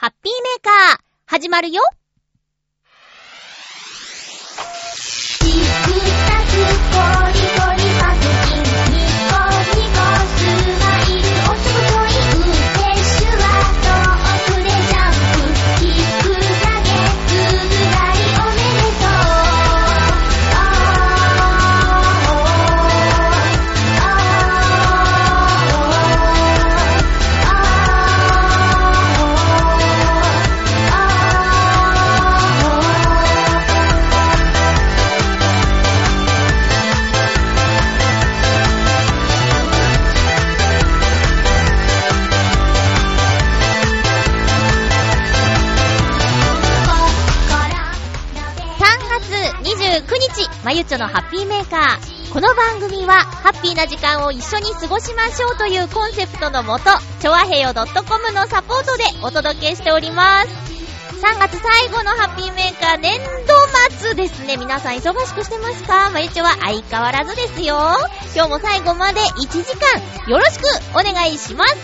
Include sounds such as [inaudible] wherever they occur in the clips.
ハッピーメーカー、始まるよ。まゆちょのハッピーメーカー。この番組は、ハッピーな時間を一緒に過ごしましょうというコンセプトのもと、ちょわへよ .com のサポートでお届けしております。3月最後のハッピーメーカー年度末ですね。皆さん忙しくしてますか？まゆちょは相変わらずですよ。今日も最後まで1時間よろしくお願いします。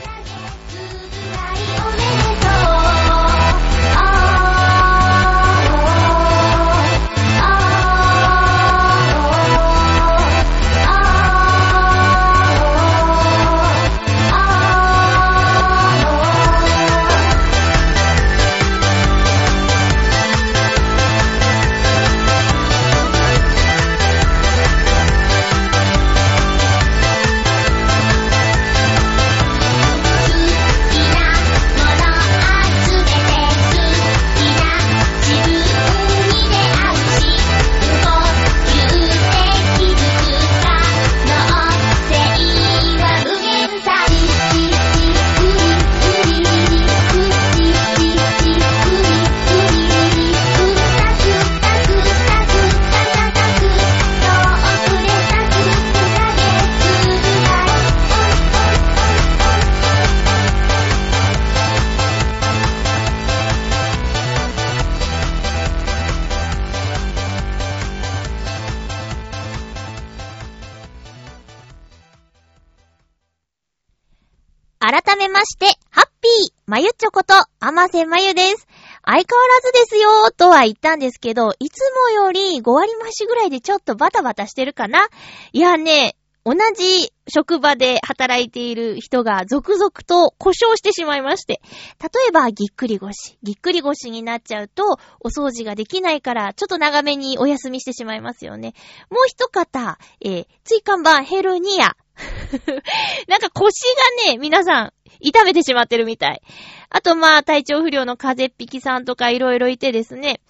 まゆちょこと、あませまゆです。相変わらずですよーとは言ったんですけど、いつもより5割増しぐらいでちょっとバタバタしてるかないやね、同じ職場で働いている人が続々と故障してしまいまして。例えば、ぎっくり腰。ぎっくり腰になっちゃうと、お掃除ができないから、ちょっと長めにお休みしてしまいますよね。もう一方、えー、椎間板ヘルニア。[laughs] なんか腰がね、皆さん、痛めてしまってるみたい。あとまあ、体調不良の風邪っ引きさんとかいろいろいてですね。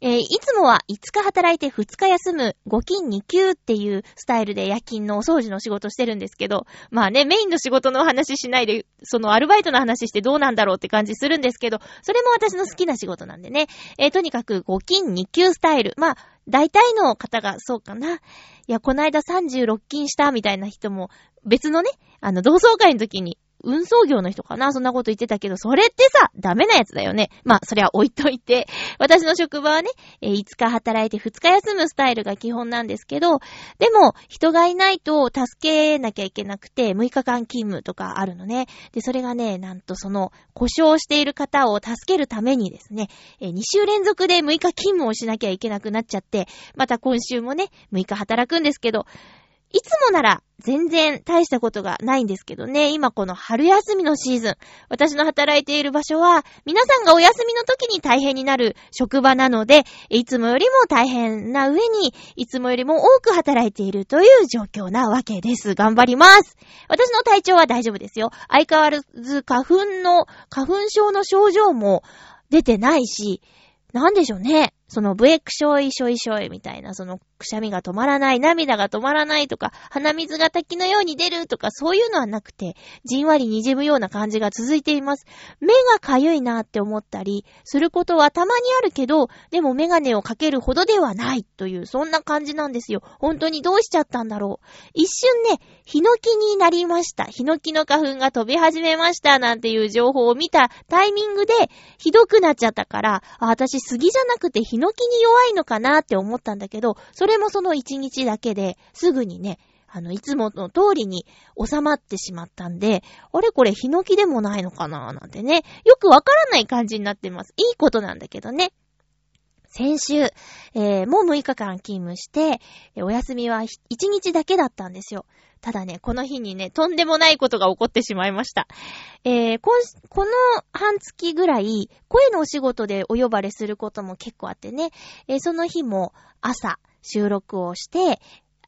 えーいつもは5日働いて2日休む5勤2休っていうスタイルで夜勤のお掃除の仕事してるんですけど、まあね、メインの仕事の話しないで、そのアルバイトの話してどうなんだろうって感じするんですけど、それも私の好きな仕事なんでね。えーとにかく5勤2休スタイル。まあ、大体の方がそうかな。いや、こないだ36勤したみたいな人も、別のね、あの、同窓会の時に、運送業の人かな？そんなこと言ってたけど、それってさ、ダメなやつだよね。まあ、それは置いといて。私の職場はね、え5日働いて2日休むスタイルが基本なんですけど、でも、人がいないと助けなきゃいけなくて、6日間勤務とかあるのね。で、それがね、なんとその、故障している方を助けるためにですね、え2週連続で6日勤務をしなきゃいけなくなっちゃって、また今週もね、6日働くんですけど、いつもなら全然大したことがないんですけどね、今この春休みのシーズン、私の働いている場所は、皆さんがお休みの時に大変になる職場なので、いつもよりも大変な上に、いつもよりも多く働いているという状況なわけです。頑張ります。私の体調は大丈夫ですよ。相変わらず花粉の、花粉症の症状も出てないし、なんでしょうね。そのブエクショイショイショイみたいな、そのくしゃみが止まらない、涙が止まらないとか、鼻水が滝のように出るとか、そういうのはなくて、じんわり滲むような感じが続いています。目がかゆいなって思ったり、することはたまにあるけど、でもメガネをかけるほどではないという、そんな感じなんですよ。本当にどうしちゃったんだろう。一瞬ね、ヒノキになりました。ヒノキの花粉が飛び始めましたなんていう情報を見たタイミングで、ひどくなっちゃったから、私杉じゃなくてヒノキに弱いのかなって思ったんだけど、それもその一日だけで、すぐにね、あの、いつもの通りに収まってしまったんで、あれこれヒノキでもないのかななんてね、よくわからない感じになってます。いいことなんだけどね。先週、えー、もう6日間勤務して、お休みは1日だけだったんですよ。ただね、この日にね、とんでもないことが起こってしまいました。えー、ここの半月ぐらい、声のお仕事でお呼ばれすることも結構あってね、えー、その日も朝収録をして、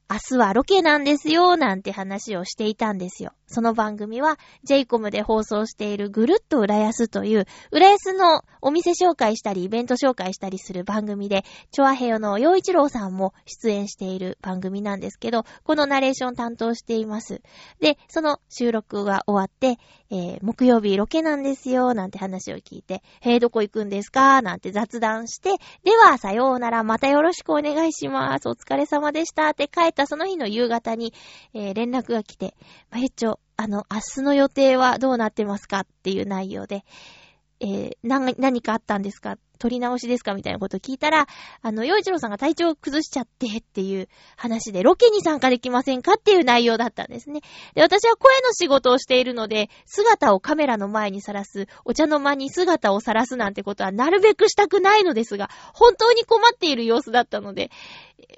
明日はロケなんですよ、なんて話をしていたんですよ。その番組は、j イコムで放送しているぐるっと浦安という、浦安のお店紹介したり、イベント紹介したりする番組で、チョアヘヨの洋一郎さんも出演している番組なんですけど、このナレーション担当しています。で、その収録が終わって、えー、木曜日ロケなんですよ、なんて話を聞いて、へー、どこ行くんですかなんて雑談して、では、さようなら、またよろしくお願いします。お疲れ様でした。って帰ったその日の夕方に、えー、連絡が来て、まゆっちょ、あの、明日の予定はどうなってますかっていう内容で、えー、な、何かあったんですか？取り直しですか？みたいなこと聞いたら、あの、洋一郎さんが体調を崩しちゃってっていう話で、ロケに参加できませんかっていう内容だったんですね。で、私は声の仕事をしているので、姿をカメラの前にさらす、お茶の間に姿をさらすなんてことはなるべくしたくないのですが、本当に困っている様子だったので、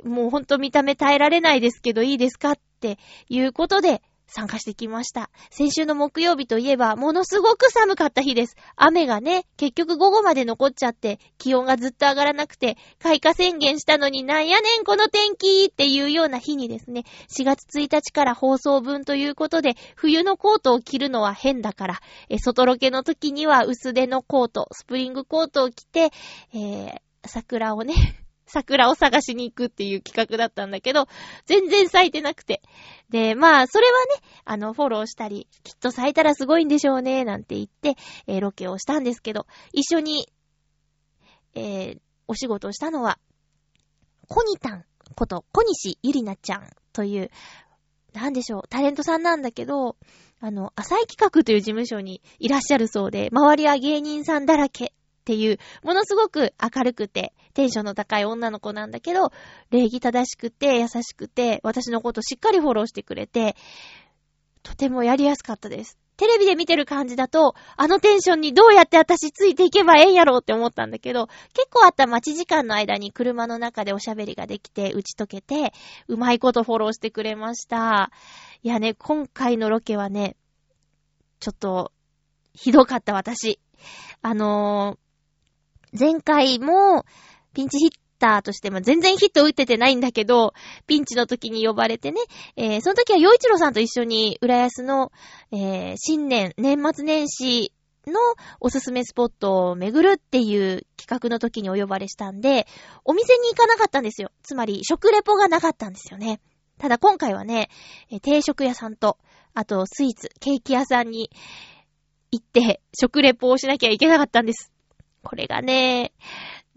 もうほんと見た目耐えられないですけどいいですか？っていうことで、参加してきました。先週の木曜日といえば、ものすごく寒かった日です。雨がね、結局午後まで残っちゃって、気温がずっと上がらなくて、開花宣言したのになんやねんこの天気っていうような日にですね、4月1日から放送分ということで、冬のコートを着るのは変だから、え外ロケの時には薄手のコート、スプリングコートを着て、えー、桜をね、桜を探しに行くっていう企画だったんだけど、全然咲いてなくて。で、まあ、それはね、あの、フォローしたり、きっと咲いたらすごいんでしょうね、なんて言って、えー、ロケをしたんですけど、一緒に、えー、お仕事をしたのは、コニタンこと、小西ゆりなちゃんという、なんでしょう、タレントさんなんだけど、あの、浅い企画という事務所にいらっしゃるそうで、周りは芸人さんだらけっていう、ものすごく明るくて、テンションの高い女の子なんだけど、礼儀正しくて、優しくて、私のことしっかりフォローしてくれて、とてもやりやすかったです。テレビで見てる感じだと、あのテンションにどうやって私ついていけばええんやろうって思ったんだけど、結構あった待ち時間の間に車の中でおしゃべりができて、打ち解けて、うまいことフォローしてくれました。いやね、今回のロケはね、ちょっと、ひどかった私。あのー、前回も、ピンチヒッターとしても全然ヒット打っててないんだけど、ピンチの時に呼ばれてね、えー、その時は洋一郎さんと一緒に浦安の、えー、新年、年末年始のおすすめスポットを巡るっていう企画の時にお呼ばれしたんで、お店に行かなかったんですよ。つまり、食レポがなかったんですよね。ただ今回はね、定食屋さんと、あとスイーツ、ケーキ屋さんに行って食レポをしなきゃいけなかったんです。これがね、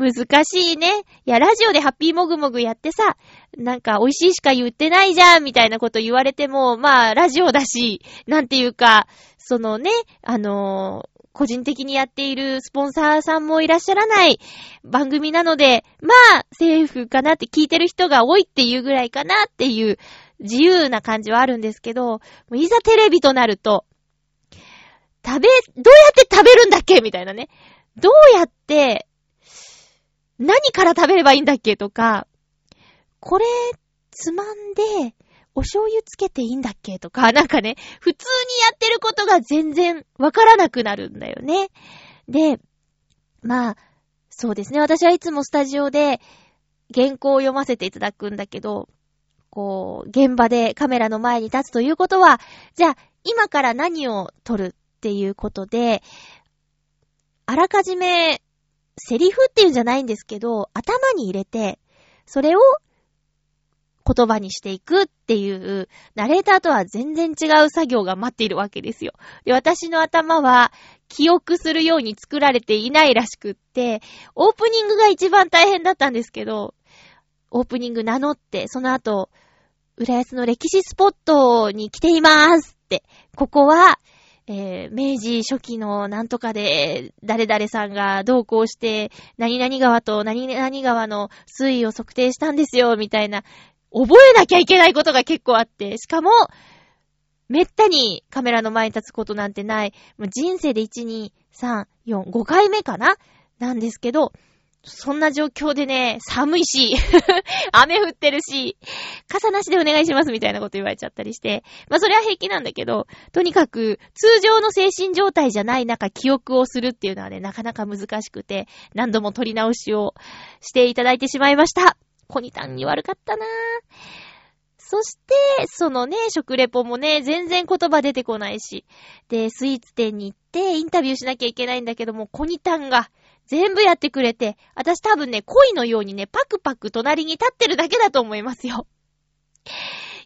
難しいね。いや、ラジオでハッピーもぐもぐやってさ、なんか美味しいしか言ってないじゃん、みたいなこと言われても、まあ、ラジオだし、なんていうか、そのね、あのー、個人的にやっているスポンサーさんもいらっしゃらない番組なので、まあ、セーフかなって聞いてる人が多いっていうぐらいかなっていう自由な感じはあるんですけど、いざテレビとなると、食べ、どうやって食べるんだっけみたいなね。どうやって、何から食べればいいんだっけとか、これ、つまんで、お醤油つけていいんだっけとか、なんかね、普通にやってることが全然わからなくなるんだよね。で、まあ、そうですね。私はいつもスタジオで原稿を読ませていただくんだけど、こう、現場でカメラの前に立つということは、じゃあ、今から何を撮るっていうことで、あらかじめ、セリフっていうんじゃないんですけど、頭に入れて、それを言葉にしていくっていう、ナレーターとは全然違う作業が待っているわけですよ。で、私の頭は、記憶するように作られていないらしくって、オープニングが一番大変だったんですけど、オープニング名乗って、その後、浦安の歴史スポットに来ていますって、ここは、えー、明治初期のなんとかで、誰々さんが同行して、何々川と何々川の水位を測定したんですよ、みたいな、覚えなきゃいけないことが結構あって、しかも、めったにカメラの前に立つことなんてない。もう人生で1、2、3、4、5回目かな？なんですけど、そんな状況でね、寒いし、[laughs] 雨降ってるし、傘なしでお願いしますみたいなこと言われちゃったりして、まあそれは平気なんだけど、とにかく通常の精神状態じゃない中記憶をするっていうのはね、なかなか難しくて、何度も取り直しをしていただいてしまいました。コニタンに悪かったなぁ。そして、そのね、食レポもね、全然言葉出てこないし。で、スイーツ店に行ってインタビューしなきゃいけないんだけども、コニタンが全部やってくれて、私多分ね、恋のようにね、パクパク隣に立ってるだけだと思いますよ。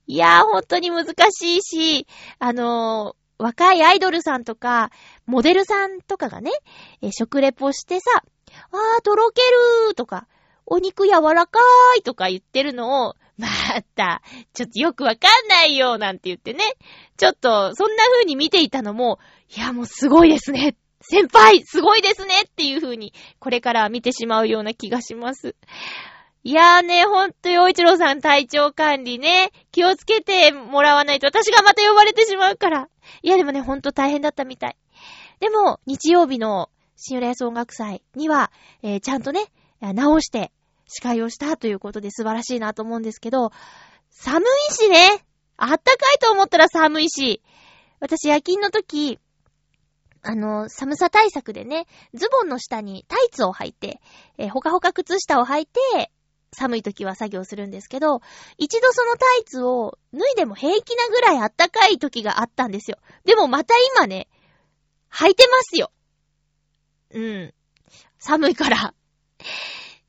いやー、本当に難しいし、あのー若いアイドルさんとか、モデルさんとかがね、えー食レポしてさ、あー、とろけるーとか、お肉柔らかーいとか言ってるのを、また、ちょっとよくわかんないよなんて言ってね、ちょっと、そんな風に見ていたのも、いや、もうすごいですね。先輩、すごいですねっていう風に、これから見てしまうような気がします。いやーね、ほんと、洋一郎さん体調管理ね、気をつけてもらわないと私がまた呼ばれてしまうから。いや、でもね、ほんと大変だったみたい。でも、日曜日の新浦安音楽祭には、えーちゃんとね、直して司会をしたということで素晴らしいなと思うんですけど、寒いしね、あったかいと思ったら寒いし、私夜勤の時、あの、寒さ対策でね、ズボンの下にタイツを履いて、えーほかほか靴下を履いて、寒い時は作業するんですけど、一度そのタイツを脱いでも平気なぐらいあったかい時があったんですよ。でもまた今ね、履いてますよ。うん。寒いから。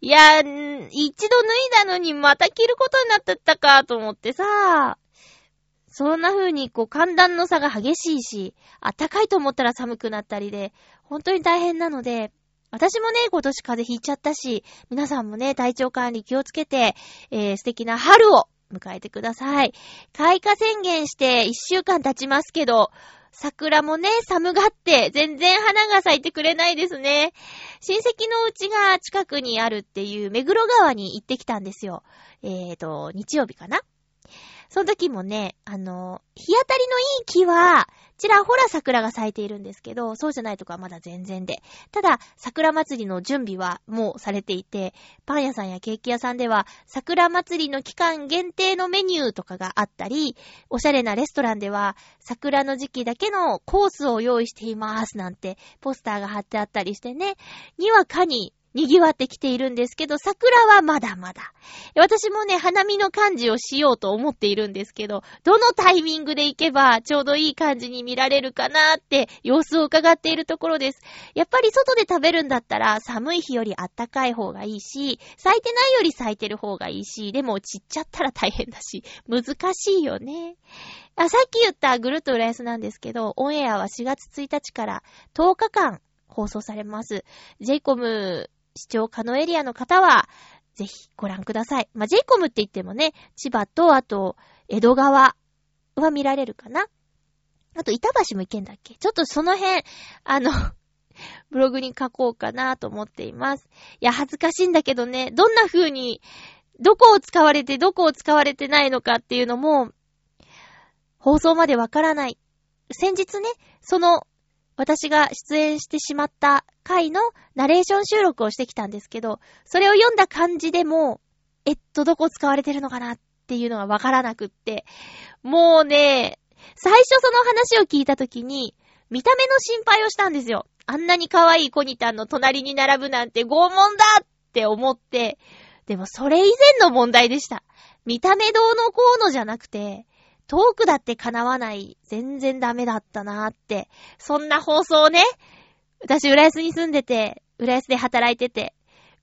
いや、一度脱いだのにまた着ることになってったかと思ってさ、そんな風にこう寒暖の差が激しいし、暖かいと思ったら寒くなったりで、本当に大変なので、私もね、今年風邪ひいちゃったし、皆さんもね、体調管理気をつけて、えー素敵な春を迎えてください。開花宣言して一週間経ちますけど、桜もね、寒がって、全然花が咲いてくれないですね。親戚のうちが近くにあるっていう目黒川に行ってきたんですよ。えーと、日曜日かなその時もね、あの、日当たりのいい木は、ちらほら桜が咲いているんですけど、そうじゃないとこはまだ全然で。ただ、桜祭りの準備はもうされていて、パン屋さんやケーキ屋さんでは、桜祭りの期間限定のメニューとかがあったり、おしゃれなレストランでは、桜の時期だけのコースを用意していますなんて、ポスターが貼ってあったりしてね、にわかに賑わってきているんですけど、桜はまだまだ。私もね、花見の感じをしようと思っているんですけど、どのタイミングで行けばちょうどいい感じに見られるかなって様子を伺っているところです。やっぱり外で食べるんだったら寒い日よりあったかい方がいいし、咲いてないより咲いてる方がいいし、でも散っちゃったら大変だし、難しいよね。あ、さっき言ったぐるっと浦安なんですけど、オンエアは4月1日から10日間放送されます。JCOM 視聴可能エリアの方は、ぜひご覧ください。まあ、JCOM って言ってもね、千葉と、あと、江戸川は見られるかな。あと、板橋も行けんだっけ？ちょっとその辺、あの、[laughs] ブログに書こうかなと思っています。いや、恥ずかしいんだけどね、どんな風に、どこを使われて、どこを使われてないのかっていうのも、放送までわからない。先日ね、その、私が出演してしまった回のナレーション収録をしてきたんですけど、それを読んだ感じでも、えっと、どこ使われてるのかなっていうのがわからなくって、もうね、最初その話を聞いたときに、見た目の心配をしたんですよ。あんなに可愛いコニタンの隣に並ぶなんて拷問だって思って、でもそれ以前の問題でした。見た目どうのこうのじゃなくて、トークだって叶わない、全然ダメだったなーって。そんな放送をね、私、浦安に住んでて、浦安で働いてて、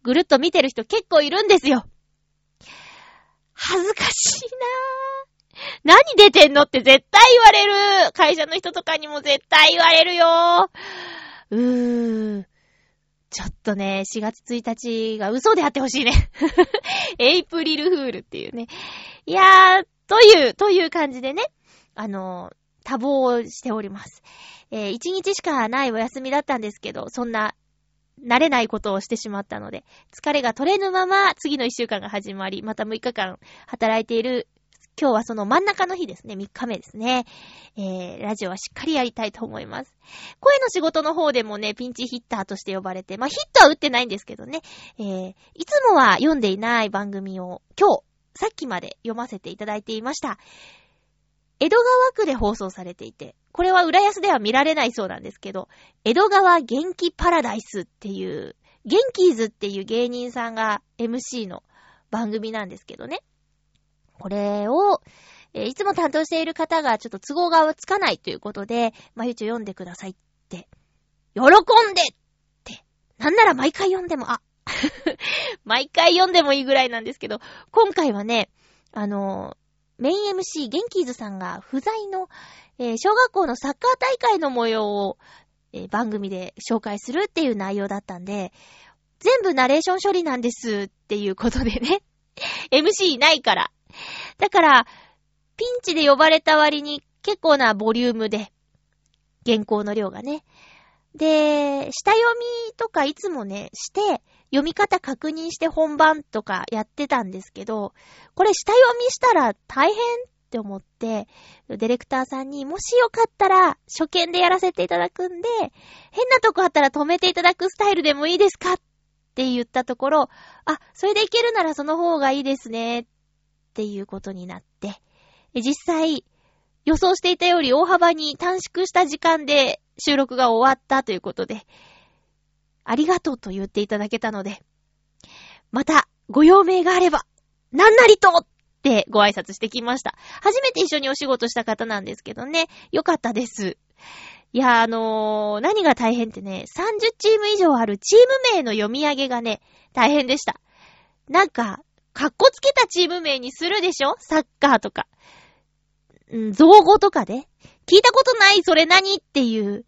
ぐるっと見てる人結構いるんですよ。恥ずかしいなぁ。何出てんのって絶対言われる。会社の人とかにも絶対言われるよ。うーん。ちょっとね、4月1日が嘘であってほしいね。[laughs] エイプリルフールっていうね。いやー、という、という感じでね、あの、多忙をしております。えー、1日しかないお休みだったんですけど、そんな、慣れないことをしてしまったので、疲れが取れぬまま次の1週間が始まり、また6日間働いている今日はその真ん中の日ですね、3日目ですね。えー、ラジオはしっかりやりたいと思います。声の仕事の方でもね、ピンチヒッターとして呼ばれて、まあヒットは打ってないんですけどね、えー、いつもは読んでいない番組を今日、さっきまで読ませていただいていました。江戸川区で放送されていて、これは浦安では見られないそうなんですけど、江戸川元気パラダイスっていう、元気ーズっていう芸人さんが MC の番組なんですけどね。これを、え、いつも担当している方がちょっと都合がつかないということで、まゆちょ読んでくださいって、喜んでって、なんなら毎回読んでも、あ、[laughs] 毎回読んでもいいぐらいなんですけど、今回はね、あのメイン MC ゲンキーズさんが不在の、えー、小学校のサッカー大会の模様を、えー、番組で紹介するっていう内容だったんで、全部ナレーション処理なんですっていうことでね、[laughs] MC いないから、だから、ピンチで呼ばれた割に結構なボリュームで、原稿の量がね。で、下読みとかいつもね、して、読み方確認して本番とかやってたんですけど、これ下読みしたら大変って思って、ディレクターさんにもしよかったら初見でやらせていただくんで、変なとこあったら止めていただくスタイルでもいいですかって言ったところ、あ、それでいけるならその方がいいですねっていうことになって、実際、予想していたより大幅に短縮した時間で収録が終わったということで、ありがとうと言っていただけたので、またご用命があれば、なんなりとってご挨拶してきました。初めて一緒にお仕事した方なんですけどね、よかったです。いや、あのー、何が大変ってね、30チーム以上あるチーム名の読み上げがね、大変でした。なんか、かっこつけたチーム名にするでしょ？サッカーとか。造語とかで。聞いたことないそれ何？っていう、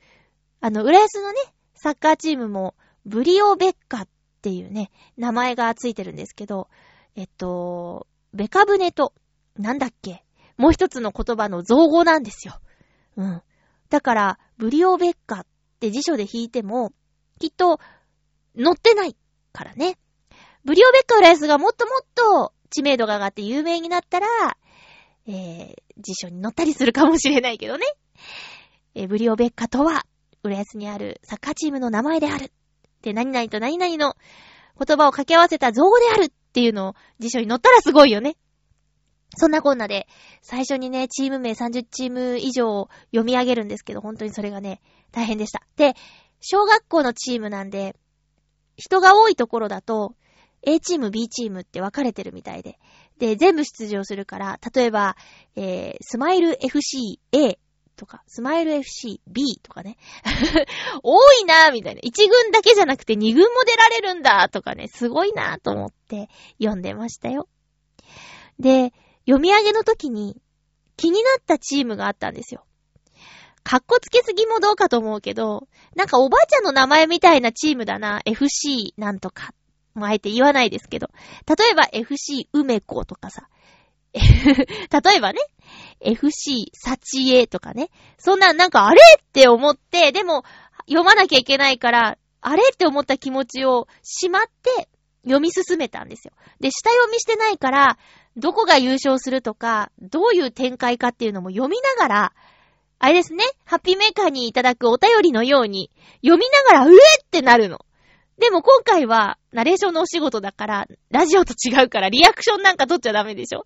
あの、浦安のね、サッカーチームも、ブリオベッカっていうね、名前がついてるんですけど、えっと、ベカブネと、なんだっけ、もう一つの言葉の造語なんですよ。うん。だから、ブリオベッカって辞書で引いても、きっと、載ってないからね。ブリオベッカ浦安がもっともっと知名度が上がって有名になったら、えー、辞書に載ったりするかもしれないけどね。[laughs] え、ブリオベッカとは、浦安にあるサッカーチームの名前である。で、何々と何々の言葉を掛け合わせた造語であるっていうのを辞書に載ったらすごいよね。そんなこんなで、最初にね、チーム名30チーム以上読み上げるんですけど、本当にそれがね、大変でした。で、小学校のチームなんで、人が多いところだと、A チーム、B チームって分かれてるみたいで。で、全部出場するから、例えば、えー、スマイル FC A とか、スマイル FC B とかね。[laughs] 多いなぁ、みたいな。1軍だけじゃなくて2軍も出られるんだとかね、すごいなぁと思って読んでましたよ。で、読み上げの時に気になったチームがあったんですよ。かっこつけすぎもどうかと思うけど、なんかおばあちゃんの名前みたいなチームだな、FC なんとかもうあえて言わないですけど。例えば FC 梅子とかさ。[laughs] 例えばね、FC 幸恵とかね。そんな、なんかあれって思って、でも読まなきゃいけないから、あれって思った気持ちをしまって読み進めたんですよ。で、下読みしてないから、どこが優勝するとか、どういう展開かっていうのも読みながら、あれですね、ハッピーメーカーにいただくお便りのように、読みながら、うえってなるの。でも今回は、ナレーションのお仕事だから、ラジオと違うから、リアクションなんか取っちゃダメでしょ？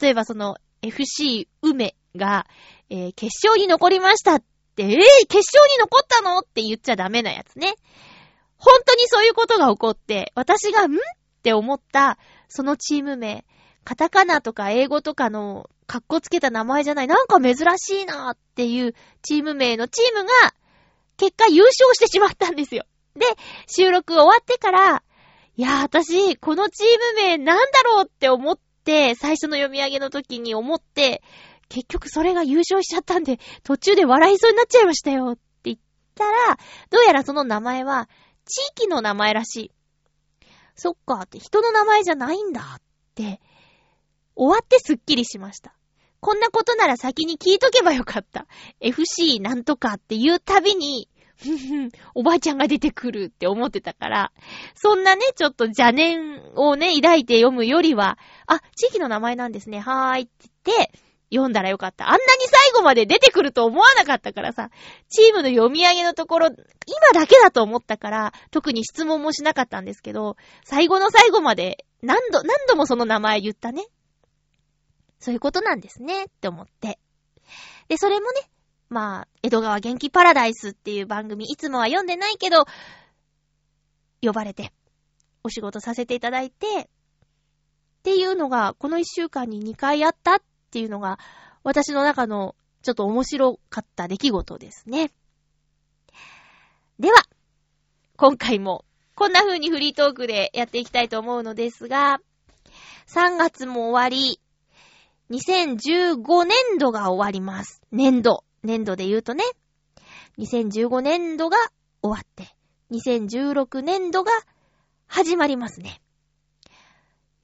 例えばその、FC 梅が、えー、決勝に残りましたって、えー、決勝に残ったの？って言っちゃダメなやつね。本当にそういうことが起こって、私が、ん？って思った、そのチーム名、カタカナとか英語とかの、かっこつけた名前じゃない、なんか珍しいなっていうチーム名のチームが、結果優勝してしまったんですよ。で、収録終わってから、いや、私、このチーム名なんだろうって思って、最初の読み上げの時に思って、結局それが優勝しちゃったんで、途中で笑いそうになっちゃいましたよって言ったら、どうやらその名前は、地域の名前らしい。そっかって、人の名前じゃないんだって、終わってすっきりしました。こんなことなら先に聞いとけばよかった。FC なんとかっていうたびに、[laughs] おばあちゃんが出てくるって思ってたから、そんなね、ちょっと邪念をね、抱いて読むよりは、あ、地域の名前なんですね、はーいって言って、読んだらよかった。あんなに最後まで出てくると思わなかったからさ、チームの読み上げのところ、今だけだと思ったから、特に質問もしなかったんですけど、最後の最後まで何度、何度もその名前言ったね。そういうことなんですね、って思って。で、それもね、まあ、江戸川元気パラダイスっていう番組、いつもは読んでないけど、呼ばれて、お仕事させていただいて、っていうのが、この一週間に2回あったっていうのが、私の中のちょっと面白かった出来事ですね。では、今回も、こんな風にフリートークでやっていきたいと思うのですが、3月も終わり、2015年度が終わります。年度。年度で言うとね、2015年度が終わって、2016年度が始まりますね。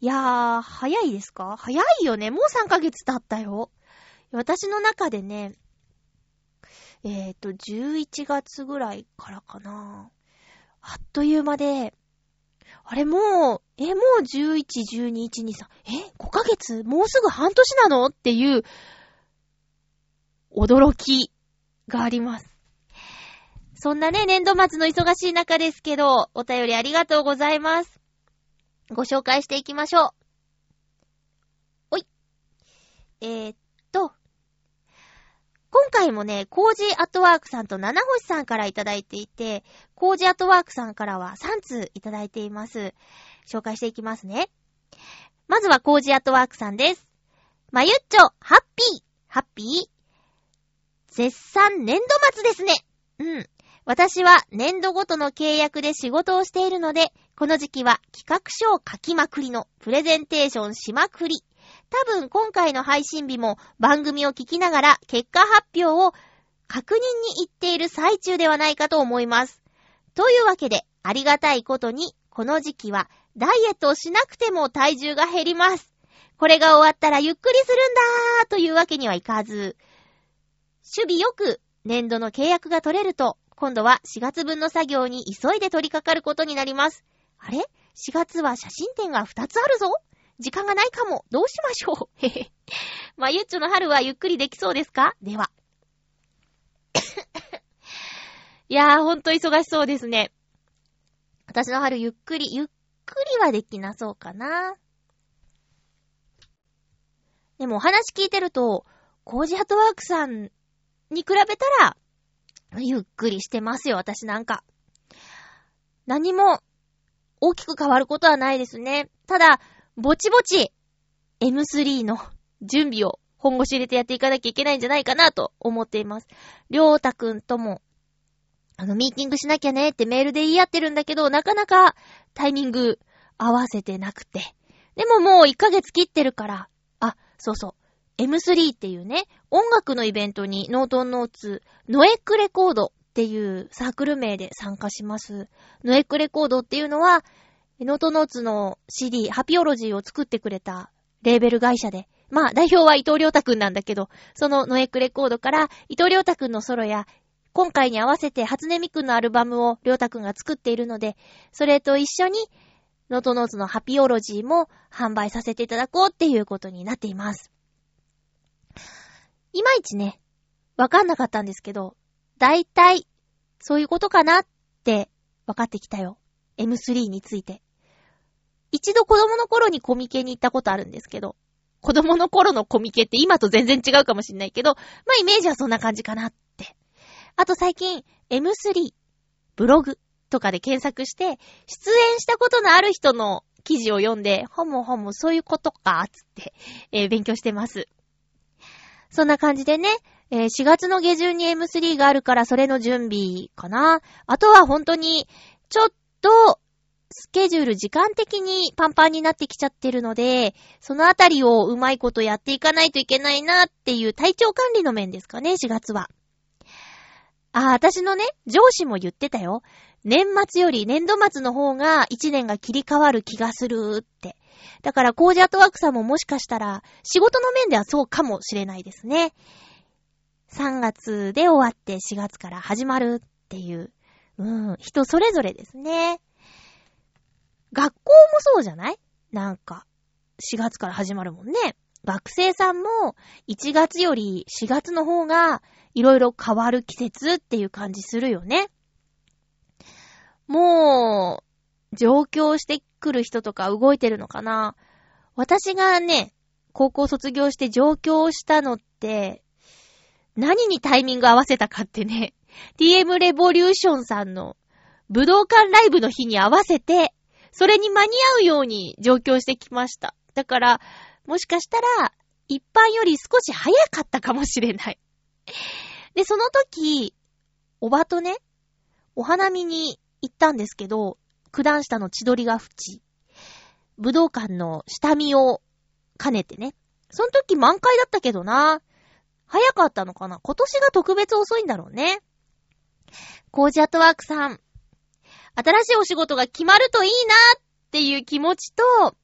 いやー、早いですか？早いよね。もう3ヶ月経ったよ。私の中でね、えっ、と、11月ぐらいからかな。あっという間で、あれもう、え、もう11、12、1、2、3、え ?5 ヶ月？もうすぐ半年なの？っていう、驚きがあります。そんなね、年度末の忙しい中ですけど、お便りありがとうございます。ご紹介していきましょう。おい。えー、っと、今回もね、コージーアットワークさんと七星さんからいただいていて、コージーアットワークさんからは3通いただいています。紹介していきますね。まずはコージーアットワークさんです。まゆっちょ、ハッピー、ハッピー。絶賛年度末ですね。うん。私は年度ごとの契約で仕事をしているので、この時期は企画書を書きまくりのプレゼンテーションしまくり。多分今回の配信日も番組を聞きながら結果発表を確認に行っている最中ではないかと思います。というわけで、ありがたいことに、この時期はダイエットをしなくても体重が減ります。これが終わったらゆっくりするんだーというわけにはいかず、守備よく年度の契約が取れると、今度は4月分の作業に急いで取り掛かることになります。あれ ?4 月は写真展が2つあるぞ？時間がないかも。どうしましょう？へへ。まあ、ゆっちょの春はゆっくりできそうですか？では。[coughs] いやー、ほんと忙しそうですね。私の春ゆっくり、ゆっくりはできなそうかな。でもお話聞いてると、コージハットワークさんに比べたら、ゆっくりしてますよ、私なんか。何も大きく変わることはないですね。ただ、ぼちぼち M3 の準備を本腰入れてやっていかなきゃいけないんじゃないかなと思っています。りょうたくんとも、あの、ミーティングしなきゃねってメールで言い合ってるんだけど、なかなかタイミング合わせてなくて。でももう1ヶ月切ってるから、あ、そうそう。M3 っていうね、音楽のイベントにノートノーツ、ノエックレコードっていうサークル名で参加します。ノエックレコードっていうのは、ノートノーツの CD、ハピオロジーを作ってくれたレーベル会社で、まあ代表は伊藤良太くんなんだけど、そのノエックレコードから伊藤良太くんのソロや、今回に合わせて初音ミクのアルバムを良太くんが作っているので、それと一緒にノートノーツのハピオロジーも販売させていただこうっていうことになっています。いまいちね、わかんなかったんですけど、だいたい、そういうことかなって、わかってきたよ。M3 について。一度子供の頃にコミケに行ったことあるんですけど、子供の頃のコミケって今と全然違うかもしんないけど、まあイメージはそんな感じかなって。あと最近、M3、ブログとかで検索して、出演したことのある人の記事を読んで、ほもほもそういうことか、つって、えー勉強してます。そんな感じでね、えー4月の下旬に M3 があるからそれの準備かな。あとは本当に、ちょっと、スケジュール時間的にパンパンになってきちゃってるので、そのあたりをうまいことやっていかないといけないなっていう体調管理の面ですかね、4月は。ああ、私のね、上司も言ってたよ。年末より年度末の方が1年が切り替わる気がするって。だから、コージアートワークさんももしかしたら、仕事の面ではそうかもしれないですね。3月で終わって4月から始まるっていう。うん、人それぞれですね。学校もそうじゃない？なんか、4月から始まるもんね。学生さんも1月より4月の方がいろいろ変わる季節っていう感じするよね。もう、上京してくる人とか動いてるのかな？私がね、高校卒業して上京したのって、何にタイミング合わせたかってね、TM レボリューションさんの武道館ライブの日に合わせて、それに間に合うように上京してきました。だから、もしかしたら、一般より少し早かったかもしれない。[laughs] で、その時、おばとね、お花見に行ったんですけど、九段下の千鳥ヶ淵、武道館の下見を兼ねてね。その時満開だったけどな。早かったのかな今年が特別遅いんだろうね。コージアットワークさん。新しいお仕事が決まるといいなっていう気持ちと、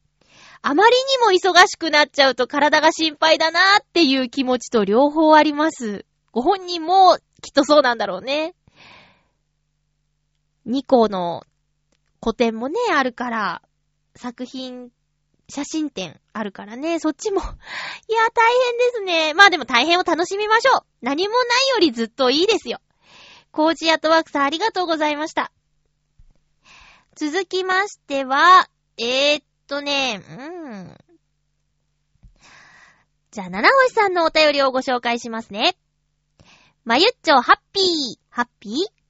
あまりにも忙しくなっちゃうと体が心配だなっていう気持ちと両方あります。ご本人もきっとそうなんだろうね。2校の古典もね、あるから、作品、写真展あるからね、そっちも [laughs] いや、大変ですね。まあでも大変を楽しみましょう。何もないよりずっといいですよ。コージアットワークさんありがとうございました。続きましては、えー、っとね、うん。じゃあ、七星さんのお便りをご紹介しますね。まゆっちょ、ハッピー、ハッピー？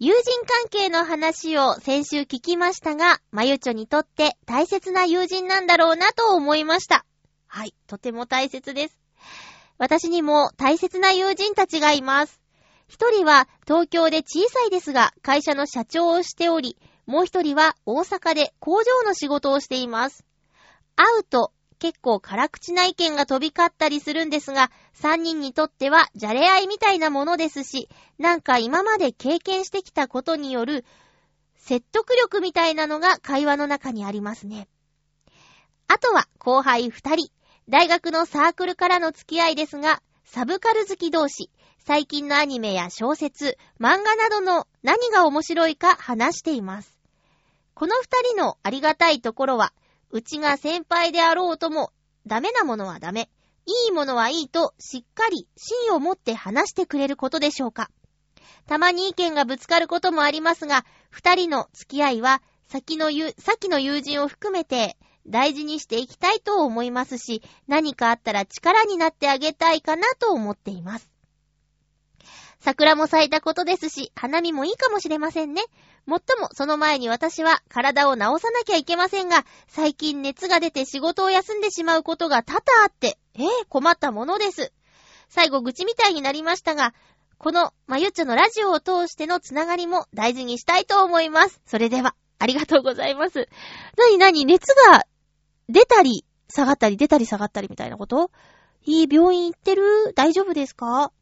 友人関係の話を先週聞きましたが、まゆちょにとって大切な友人なんだろうなと思いました。はい、とても大切です。私にも大切な友人たちがいます。一人は東京で小さいですが会社の社長をしており、もう一人は大阪で工場の仕事をしています。会うと結構辛口な意見が飛び交ったりするんですが、三人にとってはじゃれ合いみたいなものですし、なんか今まで経験してきたことによる説得力みたいなのが会話の中にありますね。あとは後輩二人、大学のサークルからの付き合いですが、サブカル好き同士、最近のアニメや小説、漫画などの何が面白いか話しています。この二人のありがたいところは、うちが先輩であろうとも、ダメなものはダメ、いいものはいいとしっかり芯を持って話してくれることでしょうか。たまに意見がぶつかることもありますが、二人の付き合いは、先のゆ、先の友人を含めて、大事にしていきたいと思いますし、何かあったら力になってあげたいかなと思っています。桜も咲いたことですし、花見もいいかもしれませんね。もっとも、その前に私は体を治さなきゃいけませんが、最近熱が出て仕事を休んでしまうことが多々あって、ええー、困ったものです。最後、愚痴みたいになりましたが、この、まゆっちょのラジオを通してのつながりも大事にしたいと思います。それでは、ありがとうございます。なになに、熱が出たり、下がったり、出たり下がったりみたいなこと？いい病院行ってる？大丈夫ですか？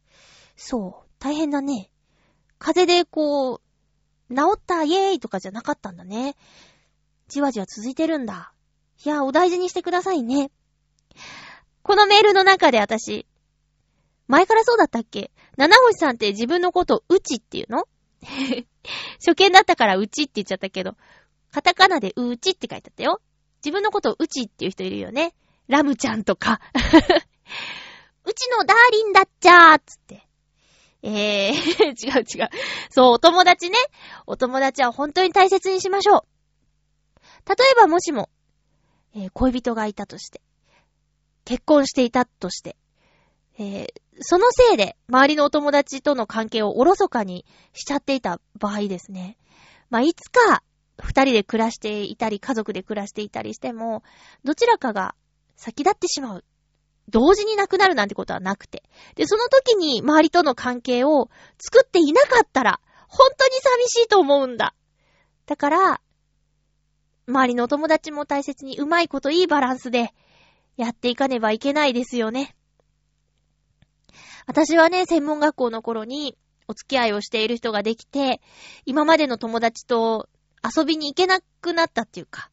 そう。大変だね。風邪でこう、治ったイエーイとかじゃなかったんだね。じわじわ続いてるんだ。いや、お大事にしてくださいね。このメールの中で私、前からそうだったっけ？七星さんって自分のことうちっていうの？[laughs] 初見だったからうちって言っちゃったけど、カタカナでうちって書いてあったよ。自分のことうちっていう人いるよね。ラムちゃんとか。[laughs] うちのダーリンだっちゃーつって。えー、[laughs] 違う違う。そう、お友達ね。お友達は本当に大切にしましょう。例えばもしも、えー、恋人がいたとして、結婚していたとして、えー、そのせいで周りのお友達との関係をおろそかにしちゃっていた場合ですね。まあ、いつか二人で暮らしていたり、家族で暮らしていたりしても、どちらかが先立ってしまう同時に亡くなるなんてことはなくて。で、その時に周りとの関係を作っていなかったら、本当に寂しいと思うんだ。だから、周りのお友達も大切にうまいこといいバランスでやっていかねばいけないですよね。私はね、専門学校の頃にお付き合いをしている人ができて、今までの友達と遊びに行けなくなったっていうか、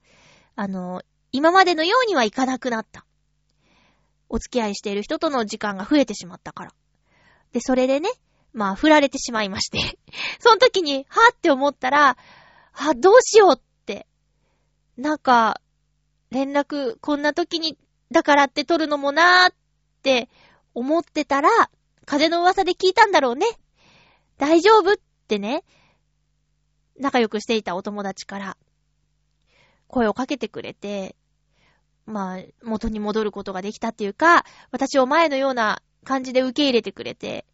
あの、今までのようには行かなくなった。お付き合いしている人との時間が増えてしまったから。で、それでね、まあ、振られてしまいまして。[laughs] その時に、はって思ったら、あ、どうしようって。なんか、連絡、こんな時に、だからって取るのもなーって思ってたら、風の噂で聞いたんだろうね。大丈夫ってね、仲良くしていたお友達から、声をかけてくれて、まあ、元に戻ることができたっていうか、私を前のような感じで受け入れてくれて、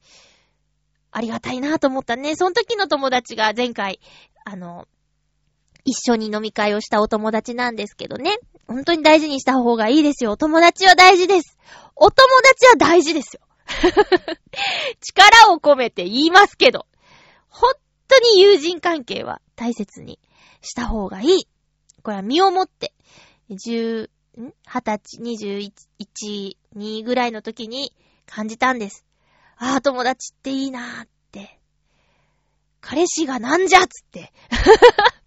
ありがたいなと思ったね。その時の友達が前回、あの、一緒に飲み会をしたお友達なんですけどね。本当に大事にした方がいいですよ。お友達は大事です。お友達は大事ですよ。[laughs] 力を込めて言いますけど、本当に友人関係は大切にした方がいい。これは身をもって、ん？二十歳、二十一、二ぐらいの時に感じたんです。ああ、友達っていいなーって。彼氏がなんじゃっつって。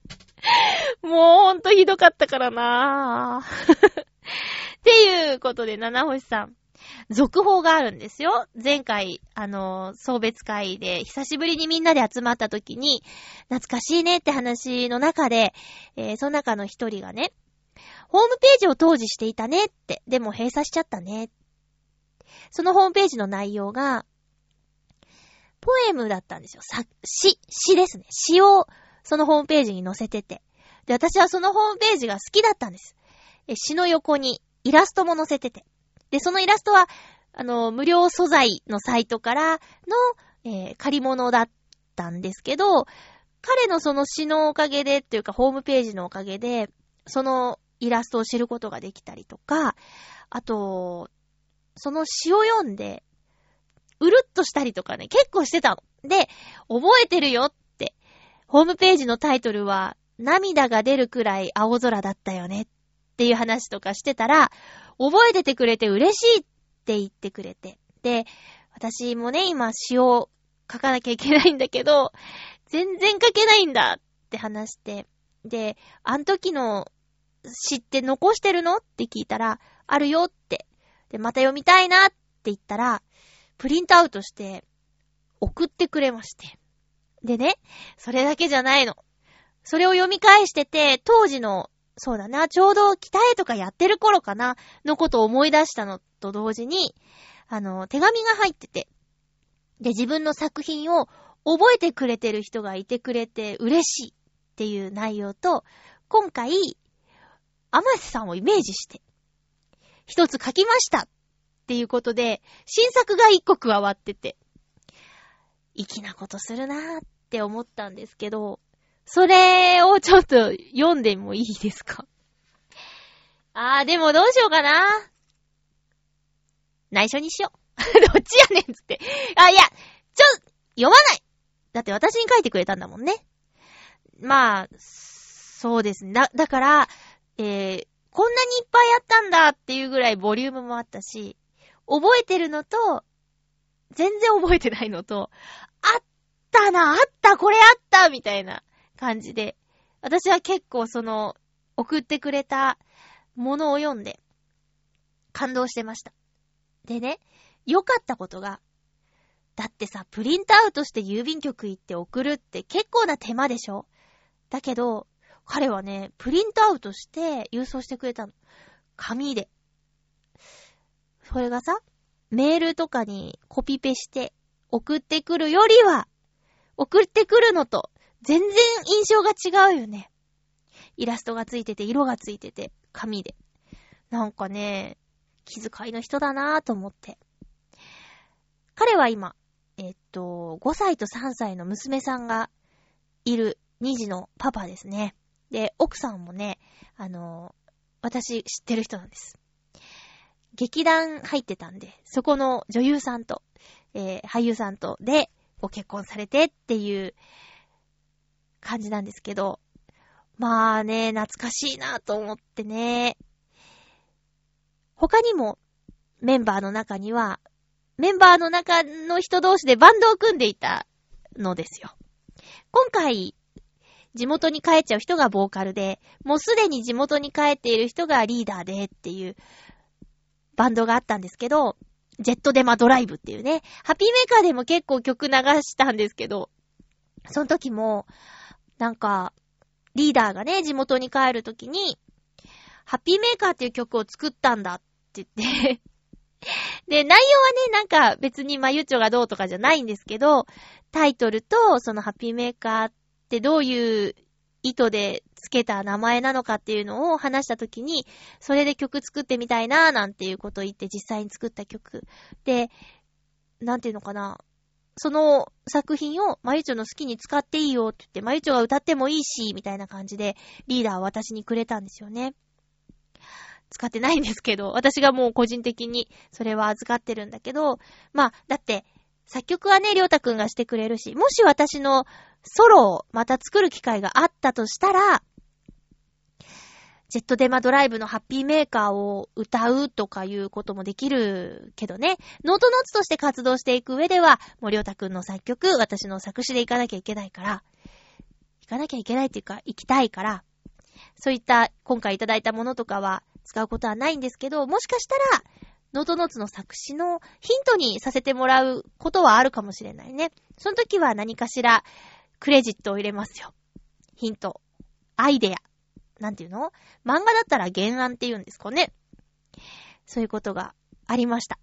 [laughs] もうほんとひどかったからなー。[laughs] っていうことで、七星さん。続報があるんですよ。前回、あの、送別会で久しぶりにみんなで集まった時に、懐かしいねって話の中で、えーその中の一人がね、ホームページを当時していたねって、でも閉鎖しちゃったね。そのホームページの内容が、ポエムだったんですよ。さ、詩、詩ですね。詩をそのホームページに載せてて。で、私はそのホームページが好きだったんです。え詩の横にイラストも載せてて。で、そのイラストは、あの、無料素材のサイトからの、えー借り物だったんですけど、彼のその詩のおかげでっていうか、ホームページのおかげで、そのイラストを知ることができたりとか、あと、その詩を読んで、うるっとしたりとかね、結構してたの。で、覚えてるよって、ホームページのタイトルは、涙が出るくらい青空だったよねっていう話とかしてたら、覚えててくれて嬉しいって言ってくれて。で、私もね、今詩を書かなきゃいけないんだけど、全然書けないんだって話して。で、あん時の詩って残してるの？って聞いたら、あるよって。で、また読みたいなって言ったら、プリントアウトして、送ってくれまして。でね、それだけじゃないの。それを読み返してて、当時の、そうだな、ちょうど鍛えとかやってる頃かな、のことを思い出したのと同時に、あの、手紙が入ってて、で、自分の作品を覚えてくれてる人がいてくれて嬉しいっていう内容と、今回、甘瀬さんをイメージして、一つ書きましたっていうことで、新作が一個加わってて、粋なことするなーって思ったんですけど、それをちょっと読んでもいいですか？あー、でもどうしようかな。内緒にしよう。[laughs] どっちやねんつって。あ、いや、ちょ、読まないだって私に書いてくれたんだもんね。まあ、そうですね。だ、だから、えー、こんなにいっぱいあったんだっていうぐらいボリュームもあったし、覚えてるのと、全然覚えてないのと、あったな、あった、これあったみたいな感じで、私は結構その、送ってくれたものを読んで、感動してました。でね、良かったことが、だってさ、プリントアウトして郵便局行って送るって結構な手間でしょ？だけど、彼はね、プリントアウトして郵送してくれたの。紙で。それがさ、メールとかにコピペして送ってくるよりは、送ってくるのと全然印象が違うよね。イラストがついてて、色がついてて、紙で。なんかね、気遣いの人だなぁと思って。彼は今、えっと、5歳と3歳の娘さんがいる2児のパパですね。で、奥さんもね、あの、私知ってる人なんです。劇団入ってたんで、そこの女優さんと、えー俳優さんとでご結婚されてっていう感じなんですけど、まあね、懐かしいなと思ってね。他にもメンバーの中には、メンバーの中の人同士でバンドを組んでいたのですよ。今回、地元に帰っちゃう人がボーカルで、もうすでに地元に帰っている人がリーダーでっていうバンドがあったんですけど、ジェットデマドライブっていうね、ハッピーメーカーでも結構曲流したんですけど、その時も、なんか、リーダーがね、地元に帰る時に、ハッピーメーカーっていう曲を作ったんだって言って [laughs] で、内容はね、なんか別にまゆちょがどうとかじゃないんですけど、タイトルとそのハッピーメーカーってどういう意図でつけた名前なのかっていうのを話したときに、それで曲作ってみたいなーなんていうことを言って実際に作った曲。で、なんていうのかな。その作品をまゆちょの好きに使っていいよって言って、まゆちょが歌ってもいいし、みたいな感じでリーダーを私にくれたんですよね。使ってないんですけど、私がもう個人的にそれは預かってるんだけど、まあ、だって、作曲はね、りょうたくんがしてくれるし、もし私のソロをまた作る機会があったとしたら、ジェットデマドライブのハッピーメーカーを歌うとかいうこともできるけどね。ノートノーツとして活動していく上では、森尾田くんの作曲、私の作詞で行かなきゃいけないから、行かなきゃいけないっていうか、行きたいから、そういった今回いただいたものとかは使うことはないんですけど、もしかしたら、ノートノーツの作詞のヒントにさせてもらうことはあるかもしれないね。その時は何かしらクレジットを入れますよ。ヒント。アイデア。なんていうの？漫画だったら原案って言うんですかね。そういうことがありました。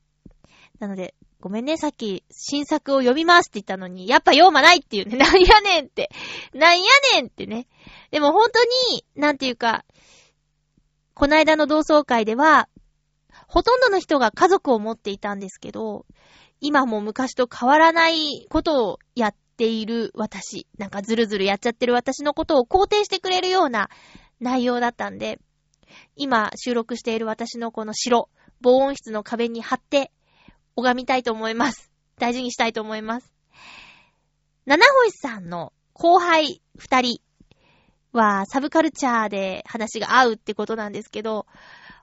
なので、ごめんね、さっき新作を読みますって言ったのに、やっぱ読まないっていうね。なんやねんって。なんやねんってね。でも本当に、なんていうか、この間の同窓会では、ほとんどの人が家族を持っていたんですけど、今も昔と変わらないことをやっている私、なんかずるずるやっちゃってる私のことを肯定してくれるような内容だったんで、今収録している私のこの白、防音室の壁に貼って拝みたいと思います。大事にしたいと思います。七星さんの後輩二人はサブカルチャーで話が合うってことなんですけど、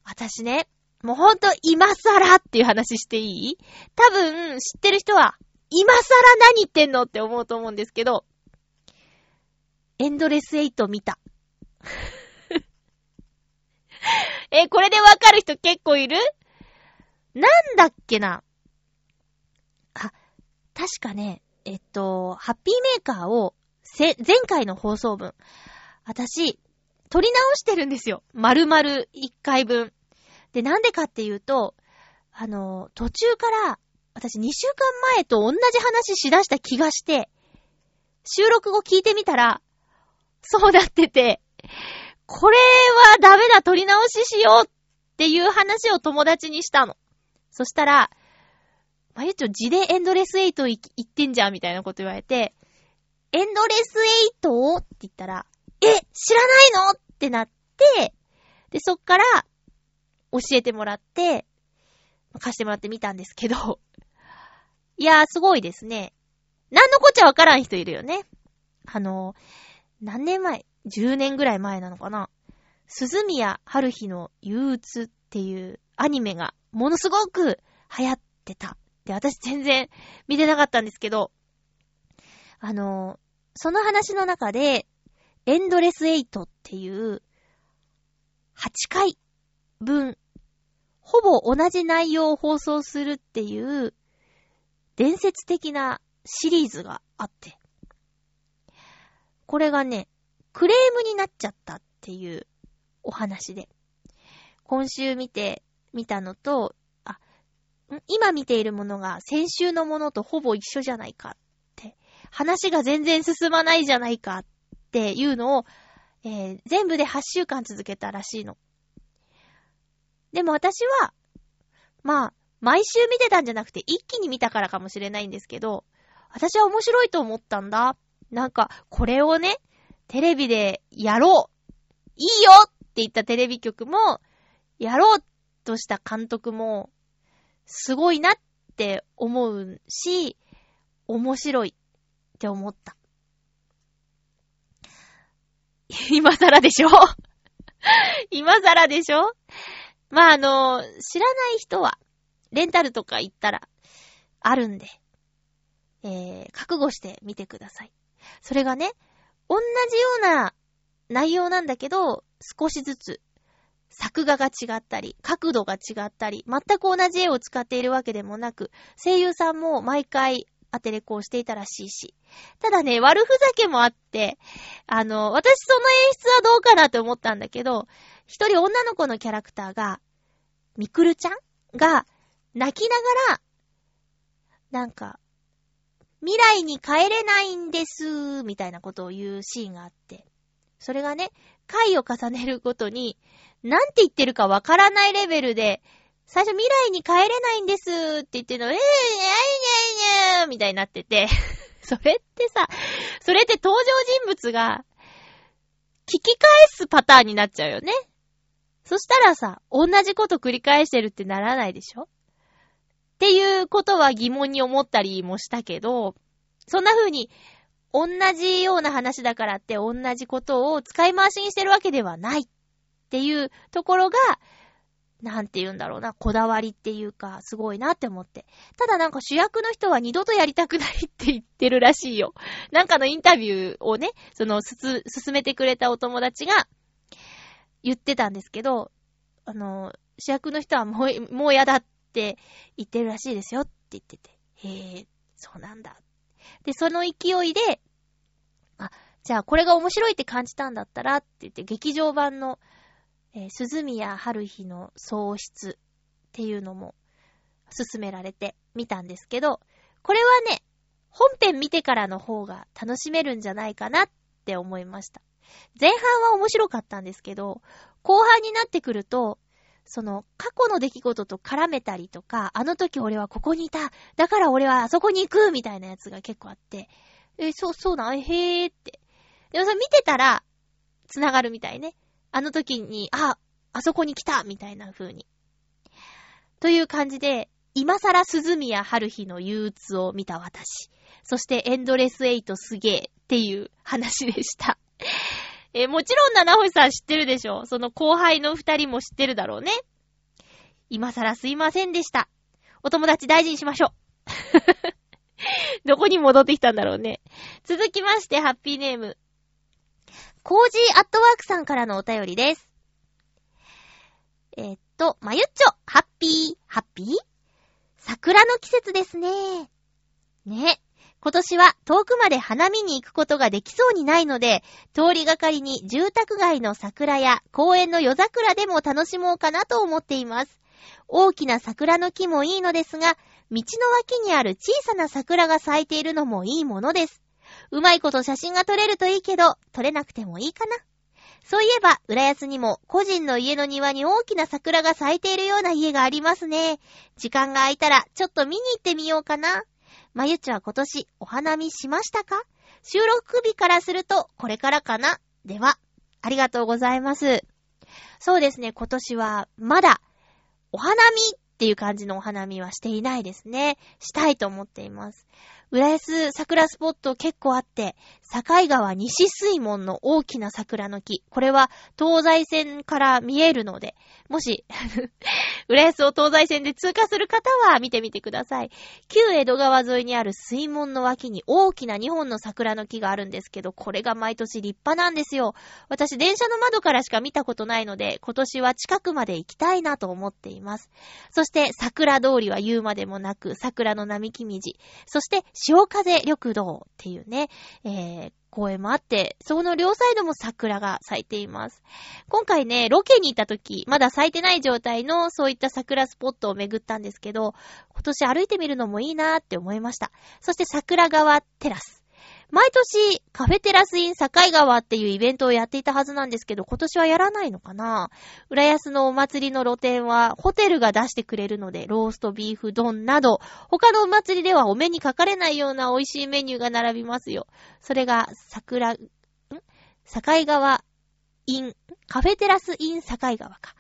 私ね、もうほんと今更っていう話していい？多分知ってる人は今更何言ってんのって思うと思うんですけど、エンドレスエイト見た。[laughs] え、これでわかる人結構いる？なんだっけな？あ、確かね、えっと、ハッピーメーカーを、せ、前回の放送分、私、撮り直してるんですよ。丸々1回分。で、なんでかっていうと、あの、途中から、私2週間前と同じ話しだした気がして、収録後聞いてみたら、そうなってて、これはダメだ、撮り直ししようっていう話を友達にしたの。そしたら、まゆちょ、字でエンドレスエイト言ってんじゃんみたいなこと言われて、エンドレスエイトって言ったら、え、知らないの？ってなって、で、そっから、教えてもらって、貸してもらってみたんですけど、[laughs] いやー、すごいですね。なんのこっちゃわからん人いるよね。あの、何年前 ?10 年ぐらい前なのかな鈴宮春日の憂鬱っていうアニメがものすごく流行ってた。で、私全然見てなかったんですけど、あの、その話の中で、エンドレスエイトっていう8回分、ほぼ同じ内容を放送するっていう伝説的なシリーズがあって、これがね、クレームになっちゃったっていうお話で、今週見て、見たのと、あ、今見ているものが先週のものとほぼ一緒じゃないかって、話が全然進まないじゃないかっていうのを、えー、全部で8週間続けたらしいの。でも私は、まあ、毎週見てたんじゃなくて一気に見たからかもしれないんですけど、私は面白いと思ったんだ。なんか、これをね、テレビでやろういいよって言ったテレビ局も、やろうとした監督も、すごいなって思うし、面白いって思った。[laughs] 今更でしょ？[laughs] 今更でしょ？まあ、あの、知らない人は、レンタルとか行ったら、あるんで、えー、覚悟してみてください。それがね、同じような内容なんだけど、少しずつ作画が違ったり、角度が違ったり、全く同じ絵を使っているわけでもなく、声優さんも毎回アテレコをしていたらしいし。ただね、悪ふざけもあって、あの、私その演出はどうかなって思ったんだけど、一人女の子のキャラクターが、みくるちゃんが、泣きながら、なんか、未来に帰れないんです、みたいなことを言うシーンがあって。それがね、回を重ねるごとに、なんて言ってるかわからないレベルで、最初未来に帰れないんですって言ってるの、えー、にゃーにゃーにゃーみたいになってて、[laughs] それってさ、それって登場人物が、聞き返すパターンになっちゃうよね。そしたらさ、同じこと繰り返してるってならないでしょ？っていうことは疑問に思ったりもしたけど、そんな風に、同じような話だからって同じことを使い回しにしてるわけではないっていうところが、なんて言うんだろうな、こだわりっていうか、すごいなって思って。ただなんか主役の人は二度とやりたくないって言ってるらしいよ。なんかのインタビューをね、その、す、進めてくれたお友達が言ってたんですけど、あの、主役の人はもう、もう嫌だって言ってるらしいですよって言ってて。へえ、そうなんだ。で、その勢いで、あ、じゃあこれが面白いって感じたんだったらって言って、劇場版の、えー鈴宮春日の喪失っていうのも勧められて見たんですけど、これはね、本編見てからの方が楽しめるんじゃないかなって思いました。前半は面白かったんですけど、後半になってくると、その過去の出来事と絡めたりとか、あの時俺はここにいた、だから俺はあそこに行くみたいなやつが結構あって、え、そう、そうだ、えへーって。でもそれ見てたら、繋がるみたいね。あの時に、あ、あそこに来たみたいな風に。という感じで、今更鈴宮春日の憂鬱を見た私。そしてエンドレスエイトすげえっていう話でした。[laughs] えーもちろん七星さん知ってるでしょ？その後輩の二人も知ってるだろうね。今更すいませんでした。お友達大事にしましょう。[laughs] どこに戻ってきたんだろうね。続きまして、ハッピーネーム。コージーアットワークさんからのお便りです。えーっと、まゆっちょ、ハッピー、ハッピー？桜の季節ですね。ね。今年は遠くまで花見に行くことができそうにないので、通りがかりに住宅街の桜や公園の夜桜でも楽しもうかなと思っています。大きな桜の木もいいのですが、道の脇にある小さな桜が咲いているのもいいものです。うまいこと写真が撮れるといいけど、撮れなくてもいいかな。そういえば、浦安にも個人の家の庭に大きな桜が咲いているような家がありますね。時間が空いたら、ちょっと見に行ってみようかな。まゆちは今年、お花見しましたか？収録日からすると、これからかな？では、ありがとうございます。そうですね、今年は、まだ、お花見っていう感じのお花見はしていないですね。したいと思っています。浦安桜スポット結構あって、境川西水門の大きな桜の木。これは東西線から見えるので、もし、[laughs] 浦安を東西線で通過する方は見てみてください。旧江戸川沿いにある水門の脇に大きな2本の桜の木があるんですけど、これが毎年立派なんですよ。私電車の窓からしか見たことないので、今年は近くまで行きたいなと思っています。そして桜通りは言うまでもなく、桜の並木道。そして潮風緑道っていうね、えー、公園もあって、そこの両サイドも桜が咲いています。今回ね、ロケに行った時、まだ咲いてない状態のそういった桜スポットを巡ったんですけど、今年歩いてみるのもいいなーって思いました。そして桜川テラス。毎年、カフェテラスイン境川っていうイベントをやっていたはずなんですけど、今年はやらないのかな？浦安のお祭りの露店は、ホテルが出してくれるので、ローストビーフ丼など、他のお祭りではお目にかかれないような美味しいメニューが並びますよ。それが、桜、ん？境川イン、カフェテラスイン境川か。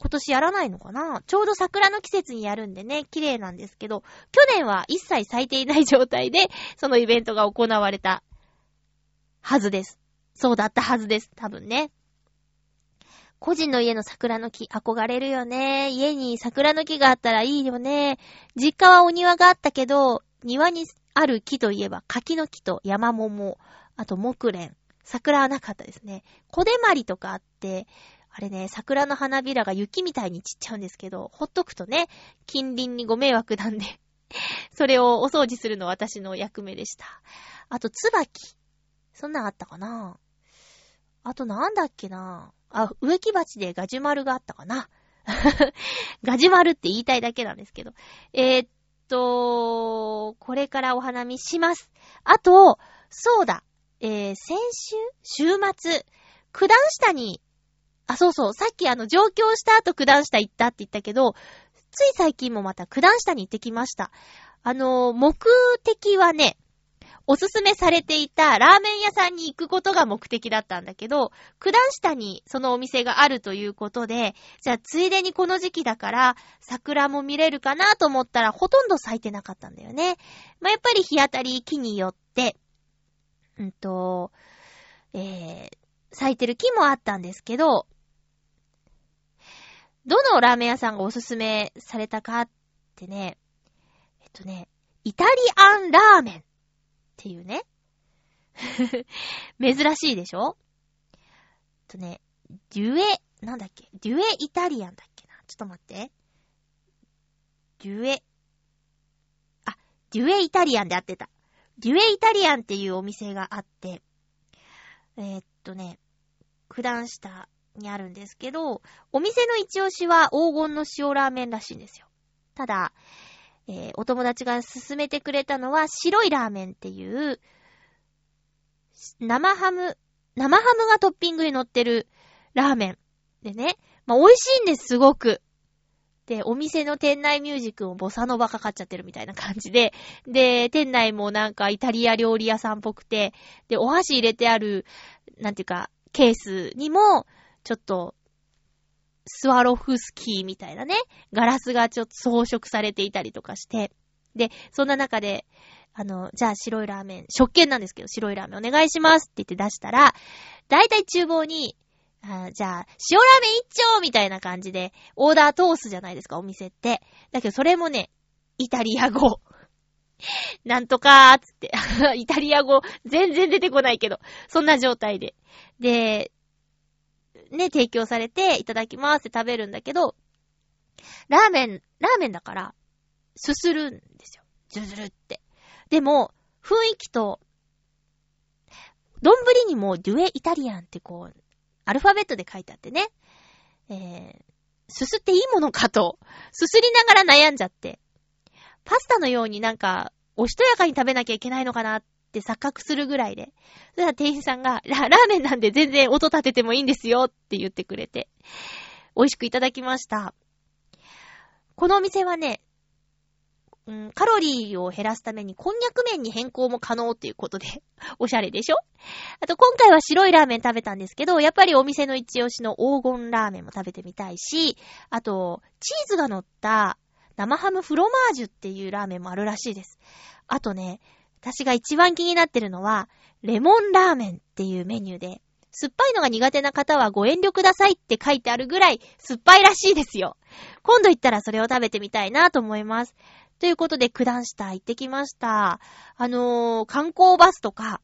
今年やらないのかな？ちょうど桜の季節にやるんでね、綺麗なんですけど、去年は一切咲いていない状態で、そのイベントが行われたはずです。そうだったはずです。多分ね。個人の家の桜の木、憧れるよね。家に桜の木があったらいいよね。実家はお庭があったけど、庭にある木といえば柿の木と山桃、あと木蓮。桜はなかったですね。小手まりとかあって、あれね、桜の花びらが雪みたいに散っちゃうんですけど、ほっとくとね、近隣にご迷惑なんで、[laughs] それをお掃除するのは私の役目でした。あと、椿。そんなんあったかな？あとなんだっけな？あ、植木鉢でガジュマルがあったかな？[laughs] ガジュマルって言いたいだけなんですけど。えー、っと、これからお花見します。あと、そうだ、えー、先週？週末、九段下に、あ、そうそう、さっきあの、上京した後九段下行ったって言ったけど、つい最近もまた九段下に行ってきました。あの、目的はね、おすすめされていたラーメン屋さんに行くことが目的だったんだけど、九段下にそのお店があるということで、じゃあついでにこの時期だから桜も見れるかなと思ったらほとんど咲いてなかったんだよね。まあ、やっぱり日当たり木によって、うんと、えー、咲いてる木もあったんですけど、どのラーメン屋さんがおすすめされたかってね、えっとね、イタリアンラーメンっていうね。[laughs] 珍しいでしょ？えっとね、デュエ、なんだっけ？デュエイタリアンだっけな？ちょっと待って。デュエ、あ、デュエイタリアンで合ってた。デュエイタリアンっていうお店があって、え、っとね、九段下にあるんですけど、お店の一押しは黄金の塩ラーメンらしいんですよ。ただ、えー、お友達が勧めてくれたのは白いラーメンっていう、生ハム、生ハムがトッピングに乗ってるラーメン。でね、まあ、美味しいんです、すごく。で、お店の店内ミュージックもボサノバかかっちゃってるみたいな感じで、で、店内もなんかイタリア料理屋さんっぽくて、で、お箸入れてある、なんていうか、ケースにも、ちょっと、スワロフスキーみたいなね、ガラスがちょっと装飾されていたりとかして、で、そんな中で、あの、じゃあ白いラーメン、食券なんですけど、白いラーメンお願いしますって言って出したら、だいたい厨房に、あじゃあ、塩ラーメン一丁みたいな感じで、オーダー通すじゃないですか、お店って。だけど、それもね、イタリア語。[laughs] なんとかーつって。[laughs] イタリア語、全然出てこないけど、そんな状態で。で、ね、提供されて、いただきますって食べるんだけど、ラーメン、ラーメンだから、すするんですよ。ずるずるって。でも、雰囲気と、丼にもデュエイタリアンってこう、アルファベットで書いてあってね、えー、すすっていいものかと、すすりながら悩んじゃって、パスタのようになんか、おしとやかに食べなきゃいけないのかなっって錯覚するぐらいで。そしたら店員さんが、ラ、[laughs] ラーメンなんで全然音立ててもいいんですよって言ってくれて、美味しくいただきました。このお店はね、うん、カロリーを減らすためにこんにゃく麺に変更も可能っていうことで、[laughs] おしゃれでしょ？あと今回は白いラーメン食べたんですけど、やっぱりお店の一押しの黄金ラーメンも食べてみたいし、あと、チーズが乗った生ハムフロマージュっていうラーメンもあるらしいです。あとね、私が一番気になってるのは、レモンラーメンっていうメニューで、酸っぱいのが苦手な方はご遠慮くださいって書いてあるぐらい酸っぱいらしいですよ。今度行ったらそれを食べてみたいなと思います。ということで、九段下行ってきました。あのー、観光バスとか、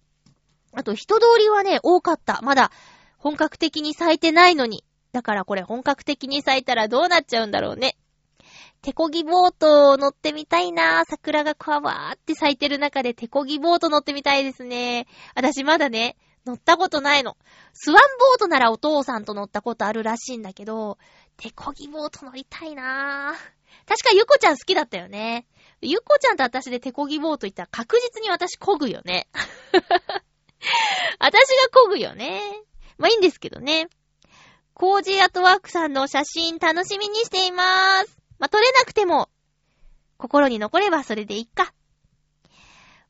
あと人通りはね、多かった。まだ本格的に咲いてないのに。だからこれ本格的に咲いたらどうなっちゃうんだろうね。手漕ぎボート乗ってみたいな桜がわーって咲いてる中で手漕ぎボート乗ってみたいですね。私まだね、乗ったことないの。スワンボートならお父さんと乗ったことあるらしいんだけど、手漕ぎボート乗りたいなぁ。確かゆこちゃん好きだったよね。ゆこちゃんと私で手漕ぎボート行ったら確実に私漕ぐよね。[laughs] 私が漕ぐよね。まあいいんですけどね。コージーアトワークさんの写真楽しみにしています。まあ撮れなくても、心に残ればそれでいいか。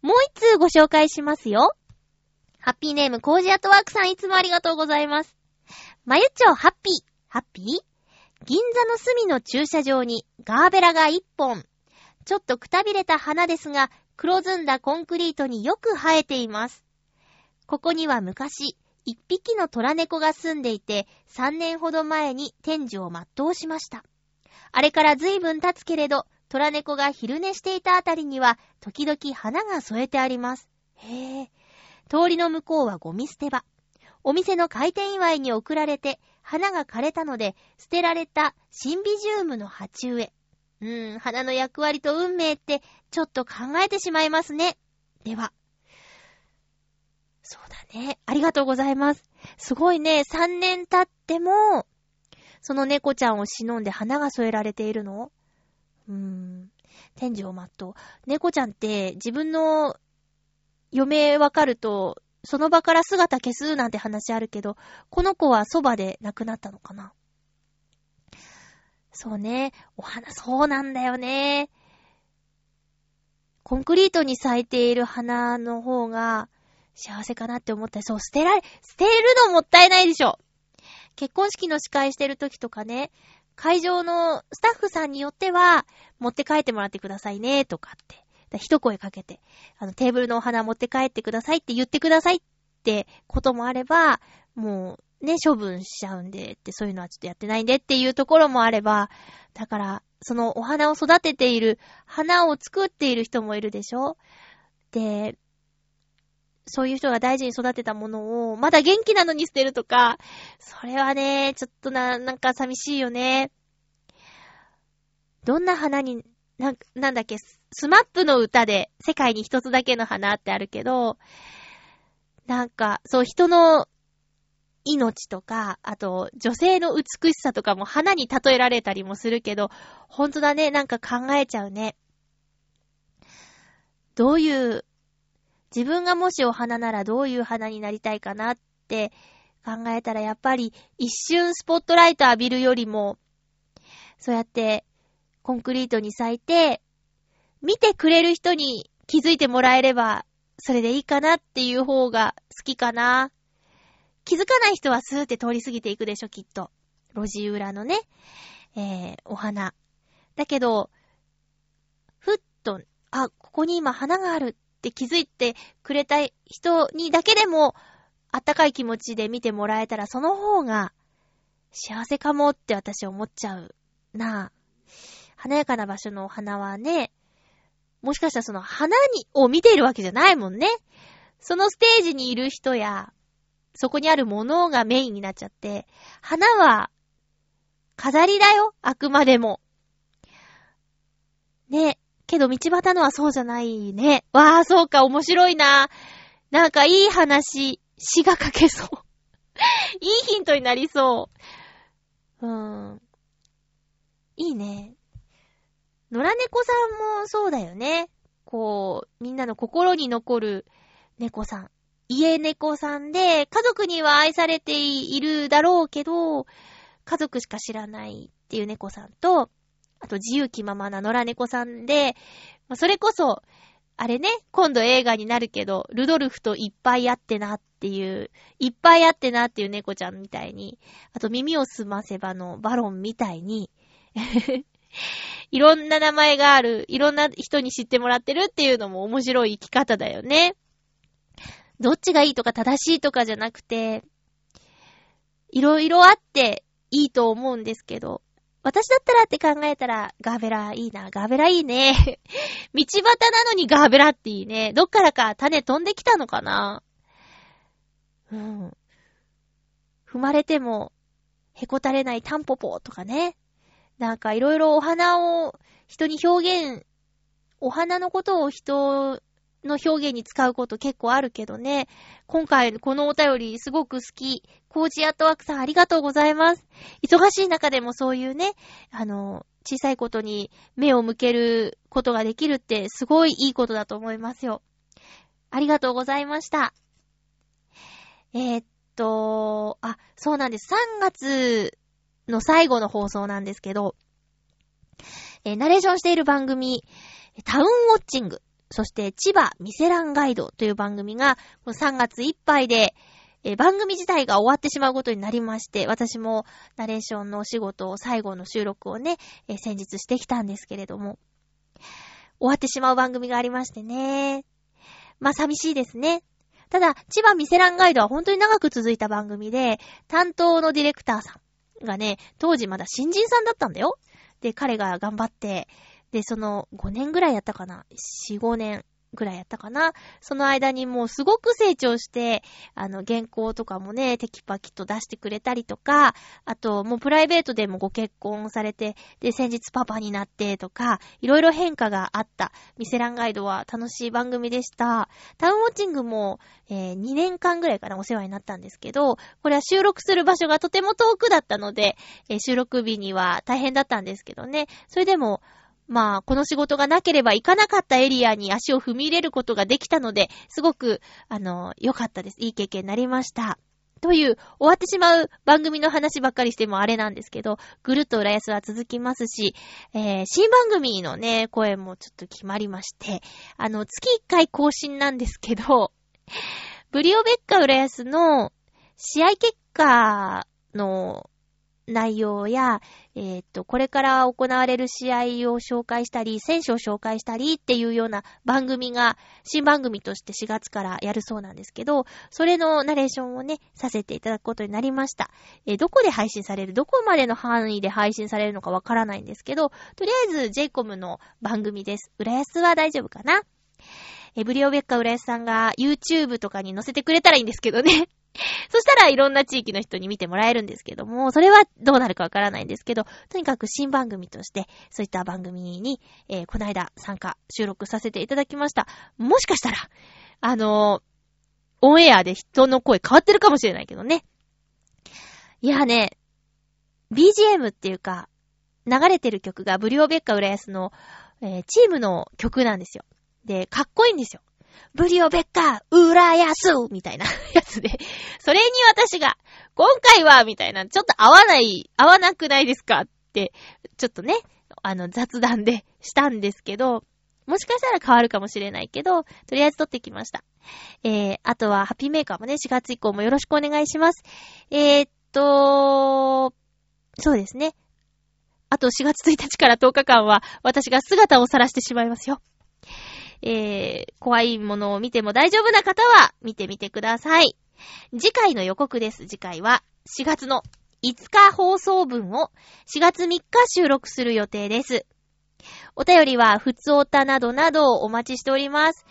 もう一通ご紹介しますよ。ハッピーネームコージアトワークさんいつもありがとうございます。まゆちょハッピー。ハッピー？銀座の隅の駐車場にガーベラが一本。ちょっとくたびれた花ですが、黒ずんだコンクリートによく生えています。ここには昔、一匹の虎猫が住んでいて、三年ほど前に天寿を全うしました。あれから随分経つけれど、虎猫が昼寝していたあたりには、時々花が添えてあります。へえ。通りの向こうはゴミ捨て場。お店の開店祝いに送られて、花が枯れたので、捨てられたシンビジウムの鉢植え。うーん、花の役割と運命って、ちょっと考えてしまいますね。では。そうだね。ありがとうございます。すごいね、3年経っても、その猫ちゃんを忍んで花が添えられているの？うーん。天井マット。猫ちゃんって自分の余命わかると、その場から姿消すなんて話あるけど、この子はそばで亡くなったのかな？そうね。お花、そうなんだよね。コンクリートに咲いている花の方が幸せかなって思ったり、そう、捨てられ、捨てるのもったいないでしょ。結婚式の司会してる時とかね、会場のスタッフさんによっては、持って帰ってもらってくださいね、とかって。一声かけて、あの、テーブルのお花持って帰ってくださいって言ってくださいってこともあれば、もう、ね、処分しちゃうんでって、そういうのはちょっとやってないんでっていうところもあれば、だから、そのお花を育てている、花を作っている人もいるでしょ？で、そういう人が大事に育てたものを、まだ元気なのに捨てるとか、それはね、ちょっとな、なんか寂しいよね。どんな花に、な、なんだっけ、スマップの歌で世界に一つだけの花ってあるけど、なんか、そう人の命とか、あと女性の美しさとかも花に例えられたりもするけど、ほんとだね、なんか考えちゃうね。どういう、自分がもしお花ならどういう花になりたいかなって考えたらやっぱり一瞬スポットライト浴びるよりも、そうやってコンクリートに咲いて、見てくれる人に気づいてもらえれば、それでいいかなっていう方が好きかな。気づかない人はスーって通り過ぎていくでしょ、きっと。路地裏のね、えー、お花。だけど、ふっと、あ、ここに今花があるって気づいてくれた人にだけでも、あったかい気持ちで見てもらえたら、その方が幸せかもって私思っちゃうな華やかな場所のお花はね、もしかしたらその花に、を見ているわけじゃないもんね。そのステージにいる人や、そこにあるものがメインになっちゃって、花は、飾りだよ、あくまでも。ね。けど道端のはそうじゃないね。わあ、そうか、面白いな。なんかいい話、詩が書けそう。[laughs] いいヒントになりそう。うーん。いいね。野良猫さんもそうだよね。こう、みんなの心に残る猫さん。家猫さんで、家族には愛されているだろうけど、家族しか知らないっていう猫さんと、あと自由気ままな野良猫さんで、ま、それこそ、あれね、今度映画になるけど、ルドルフといっぱいあってなっていう、いっぱいあってなっていう猫ちゃんみたいに、あと耳をすませばのバロンみたいに [laughs] いろんな名前がある、いろんな人に知ってもらってるっていうのも面白い生き方だよね。どっちがいいとか正しいとかじゃなくて、いろいろあっていいと思うんですけど、私だったらって考えたら、ガーベラいいな、ガーベラいいね。[laughs] 道端なのにガーベラっていいね。どっからか種飛んできたのかなうん。踏まれても、へこたれないタンポポとかね。なんかいろいろお花を人に表現、お花のことを人の表現に使うこと結構あるけどね。今回このお便りすごく好き。コージアットワークさんありがとうございます。忙しい中でもそういうね、あの、小さいことに目を向けることができるってすごいいいことだと思いますよ。ありがとうございました。えー、っと、あ、そうなんです。3月の最後の放送なんですけど、えー、ナレーションしている番組、タウンウォッチング、そして千葉ミセランガイドという番組が、3月いっぱいで、え、番組自体が終わってしまうことになりまして、私もナレーションのお仕事を最後の収録をね、え、先日してきたんですけれども、終わってしまう番組がありましてね。まあ寂しいですね。ただ、千葉ミセランガイドは本当に長く続いた番組で、担当のディレクターさん、がね、当時まだ新人さんだったんだよ。で、彼が頑張って、で、その5年ぐらいやったかな ?4、5年ぐらいやったかな？その間にもうすごく成長して、あの、原稿とかもね、テキパキと出してくれたりとか、あと、もうプライベートでもご結婚されて、で、先日パパになってとか、いろいろ変化があった、ミセランガイドは楽しい番組でした。タウンウォッチングも、えー2年間ぐらいかな、お世話になったんですけど、これは収録する場所がとても遠くだったので、えー収録日には大変だったんですけどね、それでも、まあ、この仕事がなければ行かなかったエリアに足を踏み入れることができたので、すごく、あの、良かったです。いい経験になりました。という、終わってしまう番組の話ばっかりしてもあれなんですけど、ぐるっと浦安は続きますし、えー新番組のね、声もちょっと決まりまして、あの、月1回更新なんですけど、ブリオベッカ浦安の試合結果の内容や、えーっと、これから行われる試合を紹介したり、選手を紹介したりっていうような番組が、新番組として4月からやるそうなんですけど、それのナレーションをね、させていただくことになりました。えーどこで配信される、どこまでの範囲で配信されるのかわからないんですけど、とりあえず JCOM の番組です。浦安は大丈夫かな？えブリオベッカ浦安さんが YouTube とかに載せてくれたらいいんですけどね。[laughs] そしたらいろんな地域の人に見てもらえるんですけども、それはどうなるかわからないんですけど、とにかく新番組として、そういった番組に、えーこの間参加、収録させていただきました。もしかしたら、あのーオンエアで人の声変わってるかもしれないけどね。いやね、BGM っていうか、流れてる曲がブリオベッカ浦安の、えーチームの曲なんですよ。で、かっこいいんですよ。ブリオベッカ、浦安みたいな [laughs] やつで。それに私が、今回はみたいな、ちょっと合わない、合わなくないですかって、ちょっとね、あの、雑談でしたんですけど、もしかしたら変わるかもしれないけど、とりあえず撮ってきました。えー、あとは、ハッピーメーカーもね、4月以降もよろしくお願いします。えー、っと、そうですね。あと4月1日から10日間は、私が姿を晒してしまいますよ。えー、怖いものを見ても大丈夫な方は見てみてください。次回の予告です。次回は4月の5日放送分を4月3日収録する予定です。お便りは、ふつおたなどなどお待ちしております。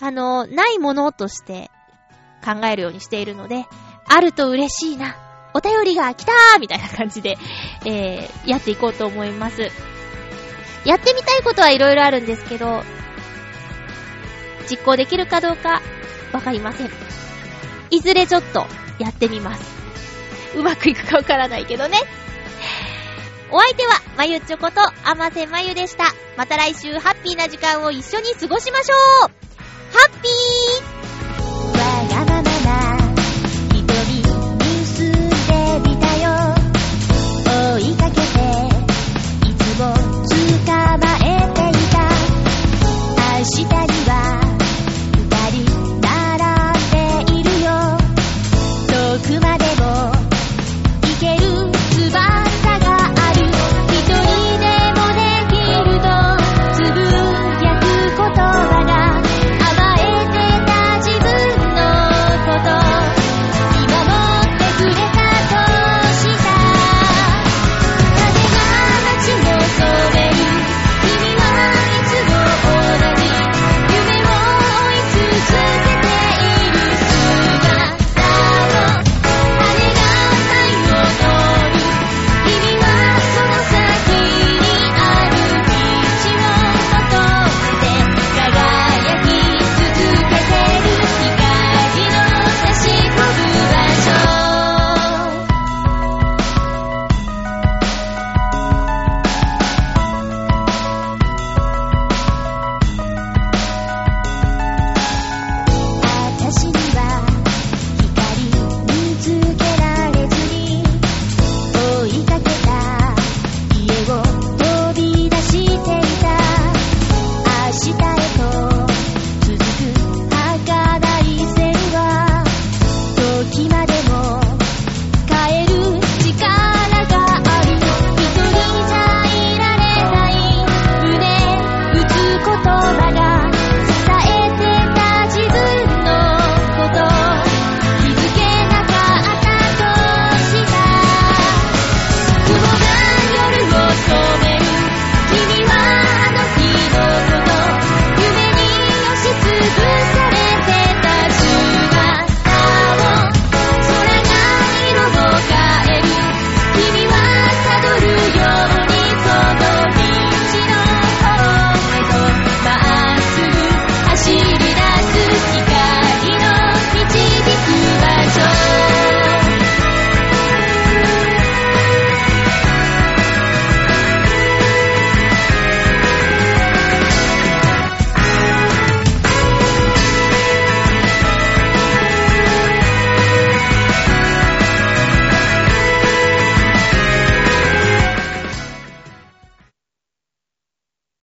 あの、ないものとして考えるようにしているので、あると嬉しいな。お便りが来たーみたいな感じで、えー、やっていこうと思います。やってみたいことはいろいろあるんですけど、実行できるかどうかわかりません。いずれちょっとやってみます。うまくいくかわからないけどね。お相手は、まゆちょこと、あませまゆでした。また来週ハッピーな時間を一緒に過ごしましょうハッピー